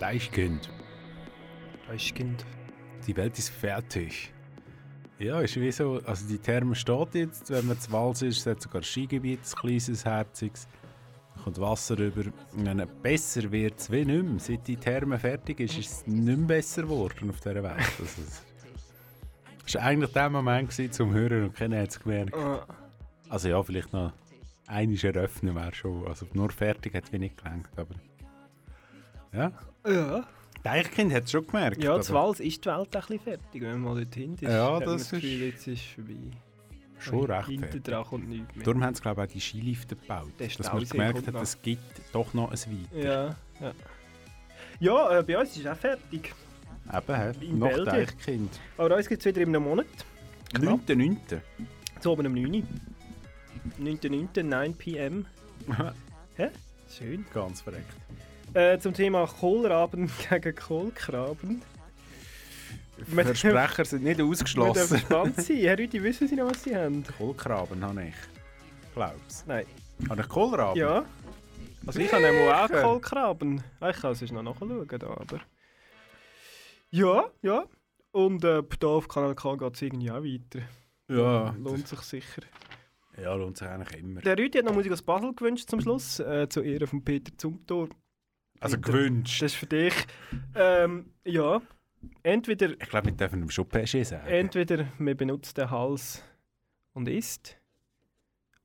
Deichkind. Deichkind. Die Welt ist fertig. Ja, ist wie so, also die Therme steht jetzt, wenn man zu Wals ist, es hat sogar ein Skigebiet, ein kleines, herziges. Da kommt Wasser rüber. Dann besser wird es wie nicht mehr. Seit die Therme fertig ist, ist es nicht mehr besser geworden auf dieser Welt. Also, es war eigentlich der Moment gewesen, zum Hören und keiner hat es gemerkt. Also ja, vielleicht noch einiges eröffnen wäre schon. Also nur fertig hat es nicht gelangt, aber... Ja. Ja. Deichkind hat es schon gemerkt. Ja, zu Wals ist die Welt ein bisschen fertig, wenn man mal dorthin ist. Ja, man das Gefühl, ist- jetzt ist vorbei. Schon recht Hinten dran kommt nichts mehr. Darum haben sie, glaube ich, auch die Skilifte gebaut. Der Dass man gemerkt hat, es gibt doch noch ein Weiter. Ja, ja. Ja, äh, bei uns ist es auch fertig. Eben, hä? In noch Belgien. Deichkind. Aber uns gibt es wieder in einem Monat. 9.9. Zu oben um 9 9.9. 9 pm. Hä? Schön. Ganz verreckt. Äh, zum Thema Kohlraben gegen Kohlkraben. Wir- Versprecher sind nicht Wir ausgeschlossen. gespannt sein. Herr Rüdi, wissen Sie noch, was Sie haben? Kohlkraben habe ich. Glaub's. Nein. Habe ich Kohlraben? Ja. Also ich habe auch? Kohlkraben. Ah, Ich kann es noch nachschauen, da, aber... Ja, ja. Und äh, hier auf Kanal K geht es irgendwie auch weiter. Ja. Lohnt sich sicher. Ja, lohnt sich eigentlich immer. Der Rüdi hat noch Musik aus Basel gewünscht zum Schluss, äh, zu Ehren von Peter Zumthor. Also äh, gewünscht. Das ist für dich. Ähm, ja, entweder, Ich glaube, wir dürfen ihm schon Pesche sagen. entweder man benutzt den Hals und isst,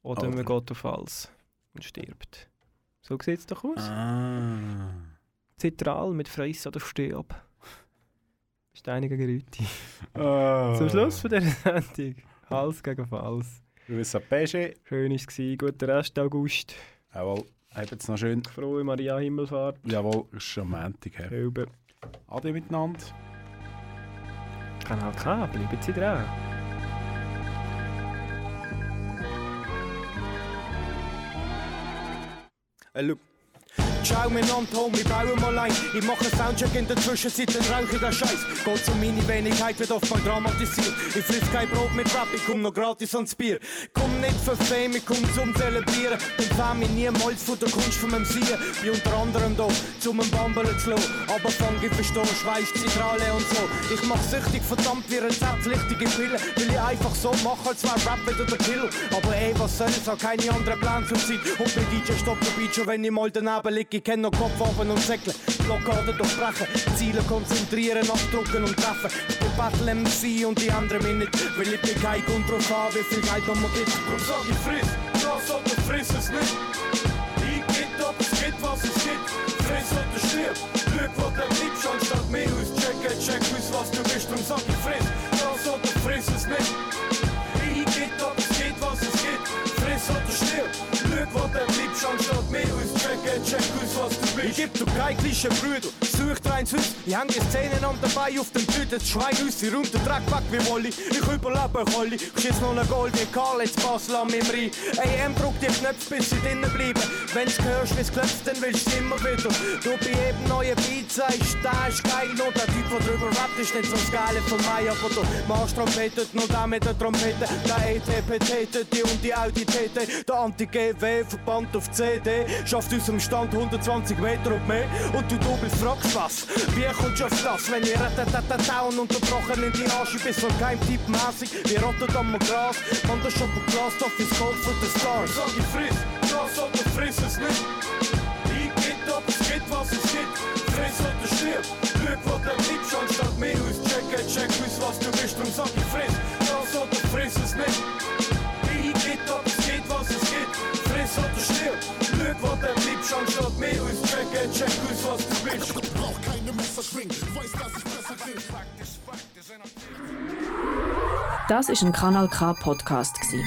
oder Oder- man geht auf Hals und stirbt. So sieht es doch aus. Ah. Zitral mit Friss oder Stirb. Steine gegen Rüti. Ah. Zum Schluss von dieser Sendung. Hals gegen Hals. Grüße an Pesche. Schön war es. Guten Rest August. Jawohl. Habt's noch schön. Frohe Maria Himmelfahrt. Jawohl, ist schon Montag. hä? Selber. Ade miteinander. Kanal K, bleiben Sie dran. Äh, Ciao miteinander, Homie, bauen mal ein. Ich mache Soundcheck in der Zwischenzeit, dann rauche ich den Scheiß. Geht um meine Wenigkeit, wird oft mal dramatisiert. Ich friss kein Brot mit Rap, ich komm noch gratis ans Bier. Komm nicht für Fame, ich komm zum Zelebrieren. Dann fähm ich niemals von der Kunst von meinem Sehen. Bin unter anderem da, zum Bambeln zu lassen. Aber fang ich verstehen, Schweiß, Zitrale und so. Ich mach süchtig, verdammt wie rezeptpflichtige Pillen. Will ich einfach so machen, als wär Rap wieder der Killer. Aber ey, was soll's, hab keine anderen Pläne zur Zeit. Und bei DJ stoppt der Beat schon, wenn ich mal daneben lieg ich kenn noch Kopf oben und Säckle. Blockade durchbrechen, Ziele konzentrieren, abdrucken und treffen. Ich bin Battle MC und die anderen mich nicht, weil ich bin kein Grund drauf an, wie viel Geld man mir gibt. Drum sag ich friss, das oder friss es nicht. Ich geht ob es geht, was es gibt. Friss oder stirb, Glück, was du liebst, anstatt mehr aus checken, check aus, was du bist. Drum sag ich friss, checken, check Ich geb dir kein Klischee, Brüder, such dir eins aus. Ich hang die Szenen an dabei auf dem Tüten, Schwein aus, sie räumt den Dreck weg wie Wolli. Ich überlebe Kolli, schiss noch ne wie Karl, jetzt pass lass mich rein. AM druckt die Knöpfe, bis sie drinnen bleiben. Wenn's hörst, wie's klopft, dann willst du immer wieder. Du bei jedem neuen Beat sagst, da ist geil, und der Typ, der drüber rappt, ist nicht so das Geile von mir, aber du machst trompetet, nur der mit der Trompete, der ETPT, die und die Audi TT, der Anti-GW, verbannt auf CD, schafft dem Stand 120 Meter und mehr, und du doppelt fragst was, wie kommst du auf das, wenn ihr down unterbrochen in die Asche bist, so Geheimtipp mäßig, wie Rotterdam und Gras, man das schon Glas auf ins Gold für the Stars. Sag ich friss, das oder friss es nicht, ich geht ob es geht, was es gibt, friss oder stirb, Glück, was du liebst, anstatt mehr aus checken, check aus, was du bist, drum sag ich friss, das oder friss es nicht, anstatt mehr aus checken, check aus, was du bist. Brauch keine Messer schwingen, weiß, dass ich besser bin. Das ist ein Kanal K Podcast gsi.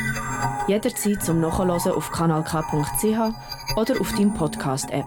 Jederzeit zum Nachhören auf kanalk.ch oder auf deinem Podcast App.